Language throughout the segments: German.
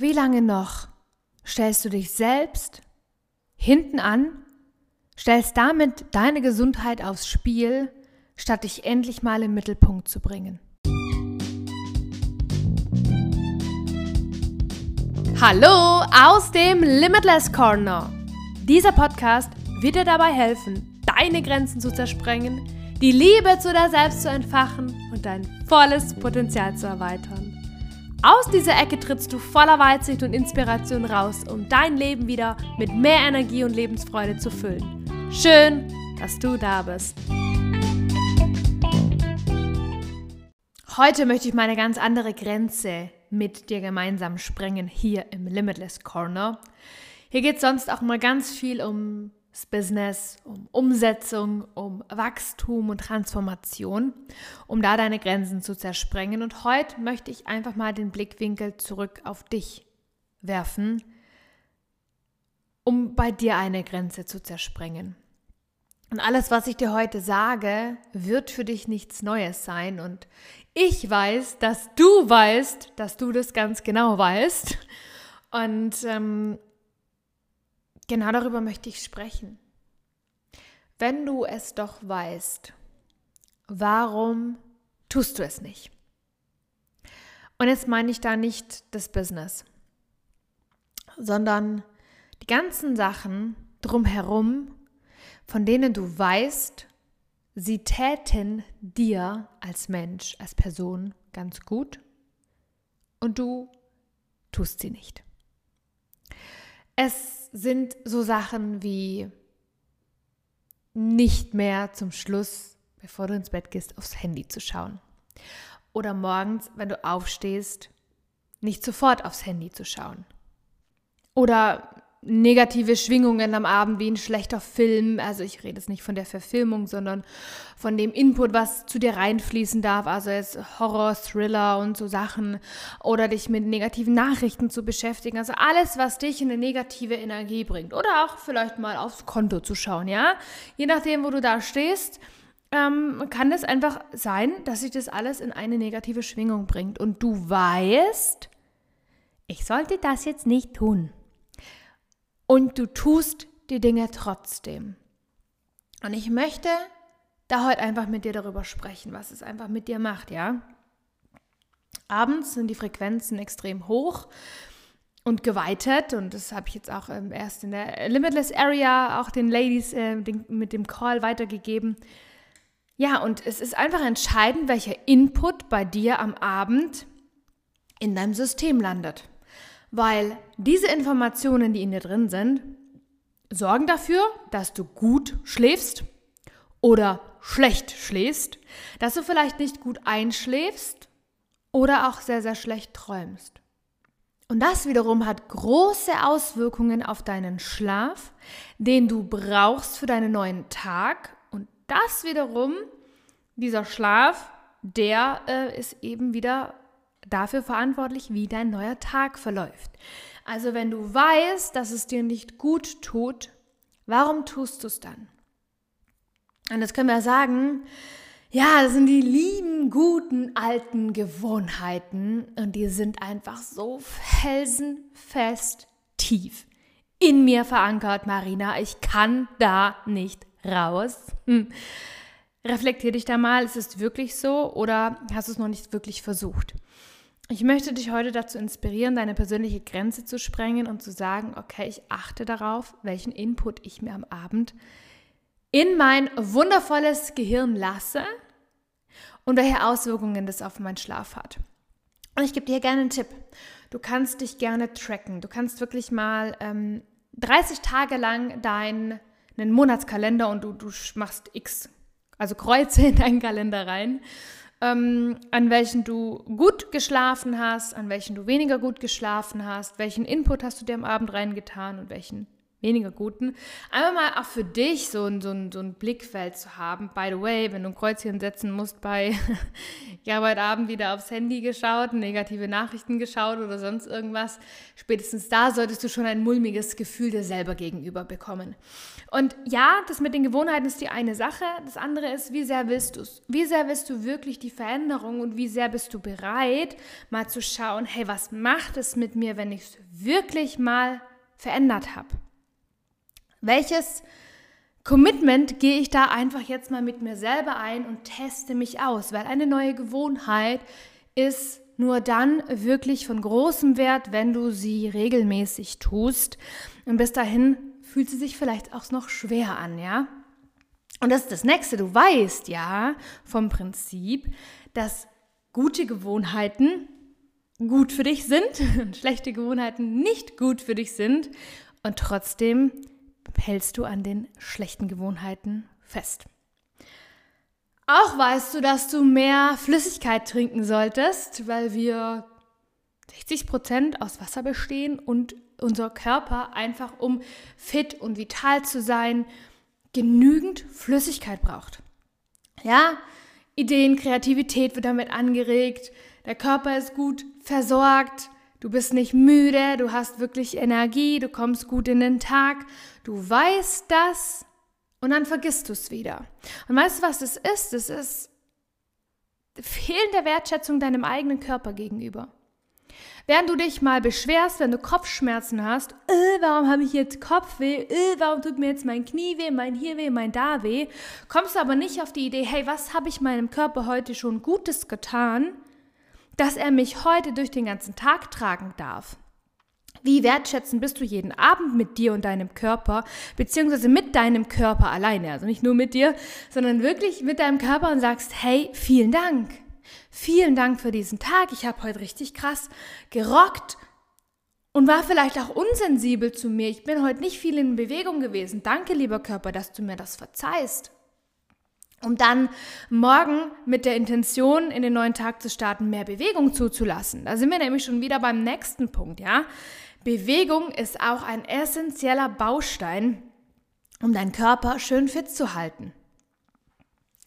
Wie lange noch stellst du dich selbst hinten an, stellst damit deine Gesundheit aufs Spiel, statt dich endlich mal im Mittelpunkt zu bringen? Hallo aus dem Limitless Corner. Dieser Podcast wird dir dabei helfen, deine Grenzen zu zersprengen, die Liebe zu dir selbst zu entfachen und dein volles Potenzial zu erweitern. Aus dieser Ecke trittst du voller Weitsicht und Inspiration raus, um dein Leben wieder mit mehr Energie und Lebensfreude zu füllen. Schön, dass du da bist. Heute möchte ich meine ganz andere Grenze mit dir gemeinsam sprengen hier im Limitless Corner. Hier geht es sonst auch mal ganz viel um das Business, um Umsetzung, um Wachstum und Transformation, um da deine Grenzen zu zersprengen. Und heute möchte ich einfach mal den Blickwinkel zurück auf dich werfen, um bei dir eine Grenze zu zersprengen. Und alles, was ich dir heute sage, wird für dich nichts Neues sein. Und ich weiß, dass du weißt, dass du das ganz genau weißt. Und ähm, Genau darüber möchte ich sprechen. Wenn du es doch weißt, warum tust du es nicht? Und jetzt meine ich da nicht das Business, sondern die ganzen Sachen drumherum, von denen du weißt, sie täten dir als Mensch, als Person ganz gut und du tust sie nicht. Es sind so Sachen wie nicht mehr zum Schluss, bevor du ins Bett gehst, aufs Handy zu schauen. Oder morgens, wenn du aufstehst, nicht sofort aufs Handy zu schauen. Oder negative Schwingungen am Abend wie ein schlechter Film. Also ich rede jetzt nicht von der Verfilmung, sondern von dem Input, was zu dir reinfließen darf. Also jetzt Horror, Thriller und so Sachen. Oder dich mit negativen Nachrichten zu beschäftigen. Also alles, was dich in eine negative Energie bringt. Oder auch vielleicht mal aufs Konto zu schauen, ja. Je nachdem, wo du da stehst. Ähm, kann es einfach sein, dass sich das alles in eine negative Schwingung bringt. Und du weißt, ich sollte das jetzt nicht tun und du tust die Dinge trotzdem. Und ich möchte da heute einfach mit dir darüber sprechen, was es einfach mit dir macht, ja? Abends sind die Frequenzen extrem hoch und geweitet und das habe ich jetzt auch ähm, erst in der Limitless Area auch den Ladies äh, den, mit dem Call weitergegeben. Ja, und es ist einfach entscheidend, welcher Input bei dir am Abend in deinem System landet. Weil diese Informationen, die in dir drin sind, sorgen dafür, dass du gut schläfst oder schlecht schläfst, dass du vielleicht nicht gut einschläfst oder auch sehr, sehr schlecht träumst. Und das wiederum hat große Auswirkungen auf deinen Schlaf, den du brauchst für deinen neuen Tag. Und das wiederum, dieser Schlaf, der äh, ist eben wieder dafür verantwortlich, wie dein neuer Tag verläuft. Also wenn du weißt, dass es dir nicht gut tut, warum tust du es dann? Und das können wir sagen, ja, das sind die lieben, guten, alten Gewohnheiten und die sind einfach so felsenfest tief in mir verankert, Marina. Ich kann da nicht raus. Hm. Reflektier dich da mal, ist es wirklich so oder hast du es noch nicht wirklich versucht? Ich möchte dich heute dazu inspirieren, deine persönliche Grenze zu sprengen und zu sagen, okay, ich achte darauf, welchen Input ich mir am Abend in mein wundervolles Gehirn lasse und welche Auswirkungen das auf meinen Schlaf hat. Und ich gebe dir gerne einen Tipp. Du kannst dich gerne tracken. Du kannst wirklich mal ähm, 30 Tage lang deinen Monatskalender und du, du machst X, also Kreuze in deinen Kalender rein ähm, an welchen du gut geschlafen hast, an welchen du weniger gut geschlafen hast, welchen Input hast du dir am Abend reingetan und welchen weniger guten, einfach mal auch für dich so ein, so, ein, so ein Blickfeld zu haben. By the way, wenn du ein Kreuzchen setzen musst bei, ich habe heute Abend wieder aufs Handy geschaut, negative Nachrichten geschaut oder sonst irgendwas, spätestens da solltest du schon ein mulmiges Gefühl dir selber gegenüber bekommen. Und ja, das mit den Gewohnheiten ist die eine Sache. Das andere ist, wie sehr willst du es? Wie sehr willst du wirklich die Veränderung und wie sehr bist du bereit, mal zu schauen, hey, was macht es mit mir, wenn ich es wirklich mal verändert habe? Welches Commitment gehe ich da einfach jetzt mal mit mir selber ein und teste mich aus, weil eine neue Gewohnheit ist nur dann wirklich von großem Wert, wenn du sie regelmäßig tust. Und bis dahin fühlt sie sich vielleicht auch noch schwer an, ja? Und das ist das nächste. Du weißt ja vom Prinzip, dass gute Gewohnheiten gut für dich sind und schlechte Gewohnheiten nicht gut für dich sind. Und trotzdem hältst du an den schlechten Gewohnheiten fest. Auch weißt du, dass du mehr Flüssigkeit trinken solltest, weil wir 60 Prozent aus Wasser bestehen und unser Körper einfach, um fit und vital zu sein, genügend Flüssigkeit braucht. Ja, Ideen, Kreativität wird damit angeregt, der Körper ist gut versorgt, Du bist nicht müde, du hast wirklich Energie, du kommst gut in den Tag, du weißt das und dann vergisst du es wieder. Und weißt du, was das ist? Das ist fehlende Wertschätzung deinem eigenen Körper gegenüber. Während du dich mal beschwerst, wenn du Kopfschmerzen hast, äh, warum habe ich jetzt Kopfweh, äh, warum tut mir jetzt mein Knie weh, mein hier weh, mein da weh, kommst du aber nicht auf die Idee, hey, was habe ich meinem Körper heute schon Gutes getan, dass er mich heute durch den ganzen Tag tragen darf. Wie wertschätzend bist du jeden Abend mit dir und deinem Körper, beziehungsweise mit deinem Körper alleine, also nicht nur mit dir, sondern wirklich mit deinem Körper und sagst, hey, vielen Dank. Vielen Dank für diesen Tag. Ich habe heute richtig krass gerockt und war vielleicht auch unsensibel zu mir. Ich bin heute nicht viel in Bewegung gewesen. Danke, lieber Körper, dass du mir das verzeihst um dann morgen mit der Intention in den neuen Tag zu starten, mehr Bewegung zuzulassen. Da sind wir nämlich schon wieder beim nächsten Punkt, ja? Bewegung ist auch ein essentieller Baustein, um deinen Körper schön fit zu halten.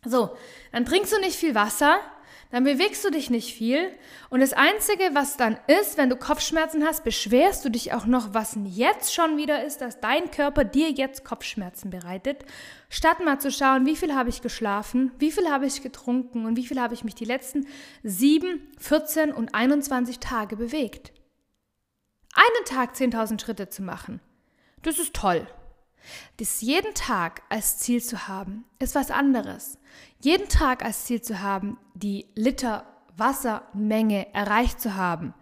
So, dann trinkst du nicht viel Wasser, dann bewegst du dich nicht viel. Und das Einzige, was dann ist, wenn du Kopfschmerzen hast, beschwerst du dich auch noch, was jetzt schon wieder ist, dass dein Körper dir jetzt Kopfschmerzen bereitet, statt mal zu schauen, wie viel habe ich geschlafen, wie viel habe ich getrunken und wie viel habe ich mich die letzten 7, 14 und 21 Tage bewegt. Einen Tag 10.000 Schritte zu machen, das ist toll. Das jeden Tag als Ziel zu haben, ist was anderes. Jeden Tag als Ziel zu haben, die Liter Wassermenge erreicht zu haben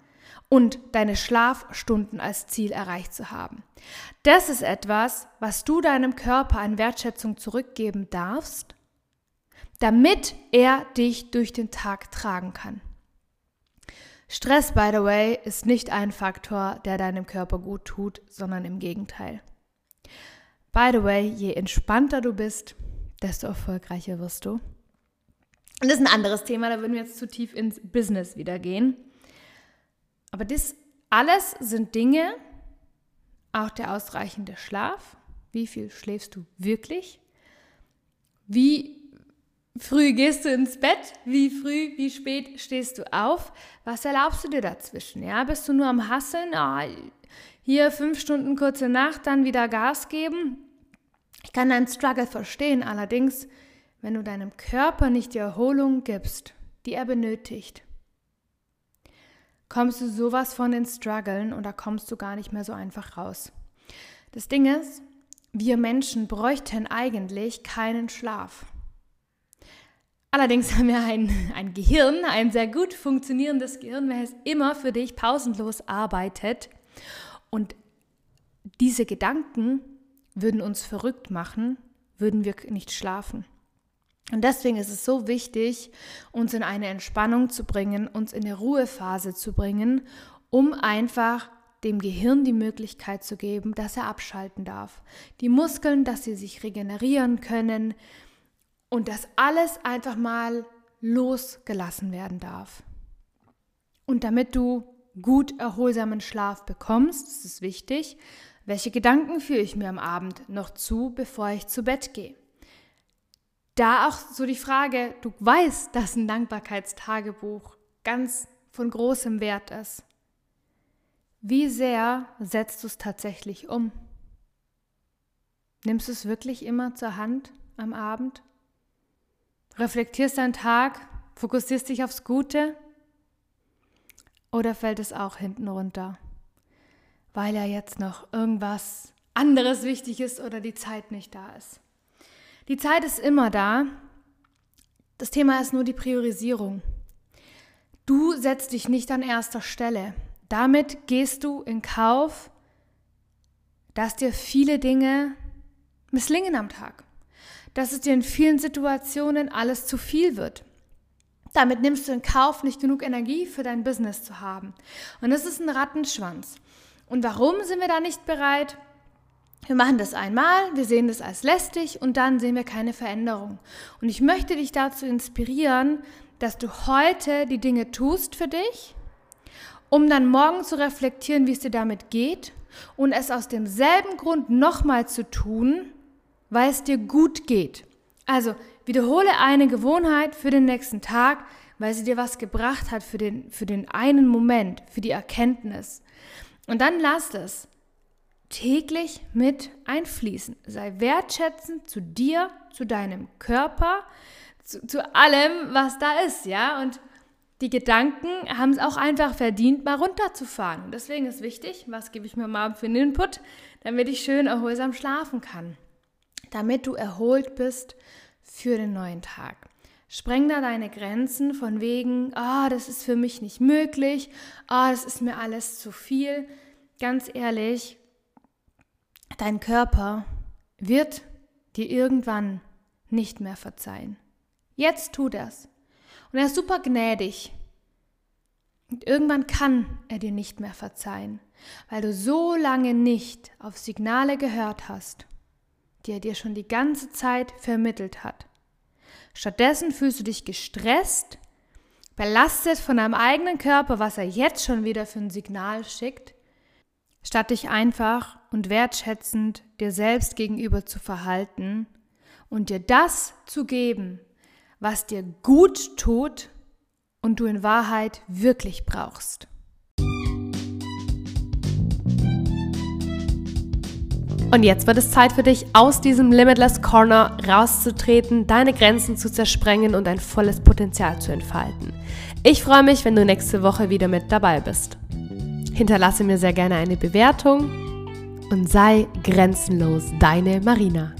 und deine Schlafstunden als Ziel erreicht zu haben. Das ist etwas, was du deinem Körper an Wertschätzung zurückgeben darfst, damit er dich durch den Tag tragen kann. Stress, by the way, ist nicht ein Faktor, der deinem Körper gut tut, sondern im Gegenteil. By the way, je entspannter du bist, desto erfolgreicher wirst du. Und das ist ein anderes Thema, da würden wir jetzt zu tief ins Business wieder gehen. Aber das alles sind Dinge, auch der ausreichende Schlaf. Wie viel schläfst du wirklich? Wie früh gehst du ins Bett? Wie früh, wie spät stehst du auf? Was erlaubst du dir dazwischen? Ja, bist du nur am Hasseln? Oh, hier fünf Stunden kurze Nacht, dann wieder Gas geben. Ich kann deinen Struggle verstehen, allerdings, wenn du deinem Körper nicht die Erholung gibst, die er benötigt, kommst du sowas von den Struggeln und da kommst du gar nicht mehr so einfach raus. Das Ding ist, wir Menschen bräuchten eigentlich keinen Schlaf. Allerdings haben wir ein, ein Gehirn, ein sehr gut funktionierendes Gehirn, welches immer für dich pausenlos arbeitet und diese Gedanken würden uns verrückt machen, würden wir nicht schlafen. Und deswegen ist es so wichtig, uns in eine Entspannung zu bringen, uns in eine Ruhephase zu bringen, um einfach dem Gehirn die Möglichkeit zu geben, dass er abschalten darf. Die Muskeln, dass sie sich regenerieren können und dass alles einfach mal losgelassen werden darf. Und damit du gut erholsamen Schlaf bekommst, das ist wichtig. Welche Gedanken führe ich mir am Abend noch zu, bevor ich zu Bett gehe? Da auch so die Frage, du weißt, dass ein Dankbarkeitstagebuch ganz von großem Wert ist. Wie sehr setzt du es tatsächlich um? Nimmst du es wirklich immer zur Hand am Abend? Reflektierst deinen Tag? Fokussierst dich aufs Gute? Oder fällt es auch hinten runter? Weil ja jetzt noch irgendwas anderes wichtig ist oder die Zeit nicht da ist. Die Zeit ist immer da. Das Thema ist nur die Priorisierung. Du setzt dich nicht an erster Stelle. Damit gehst du in Kauf, dass dir viele Dinge misslingen am Tag. Dass es dir in vielen Situationen alles zu viel wird. Damit nimmst du in Kauf, nicht genug Energie für dein Business zu haben. Und das ist ein Rattenschwanz. Und warum sind wir da nicht bereit? Wir machen das einmal, wir sehen das als lästig und dann sehen wir keine Veränderung. Und ich möchte dich dazu inspirieren, dass du heute die Dinge tust für dich, um dann morgen zu reflektieren, wie es dir damit geht und es aus demselben Grund nochmal zu tun, weil es dir gut geht. Also wiederhole eine Gewohnheit für den nächsten Tag, weil sie dir was gebracht hat für den, für den einen Moment, für die Erkenntnis. Und dann lass es täglich mit einfließen. Sei wertschätzend zu dir, zu deinem Körper, zu, zu allem, was da ist, ja. Und die Gedanken haben es auch einfach verdient, mal runterzufahren. Deswegen ist wichtig, was gebe ich mir mal für einen Input, damit ich schön erholsam schlafen kann. Damit du erholt bist für den neuen Tag. Spreng da deine Grenzen von wegen, ah, oh, das ist für mich nicht möglich, ah, oh, das ist mir alles zu viel. Ganz ehrlich, dein Körper wird dir irgendwann nicht mehr verzeihen. Jetzt tut er's. Und er ist super gnädig. Und irgendwann kann er dir nicht mehr verzeihen, weil du so lange nicht auf Signale gehört hast, die er dir schon die ganze Zeit vermittelt hat. Stattdessen fühlst du dich gestresst, belastet von deinem eigenen Körper, was er jetzt schon wieder für ein Signal schickt, statt dich einfach und wertschätzend dir selbst gegenüber zu verhalten und dir das zu geben, was dir gut tut und du in Wahrheit wirklich brauchst. Und jetzt wird es Zeit für dich, aus diesem Limitless Corner rauszutreten, deine Grenzen zu zersprengen und dein volles Potenzial zu entfalten. Ich freue mich, wenn du nächste Woche wieder mit dabei bist. Hinterlasse mir sehr gerne eine Bewertung und sei grenzenlos deine Marina.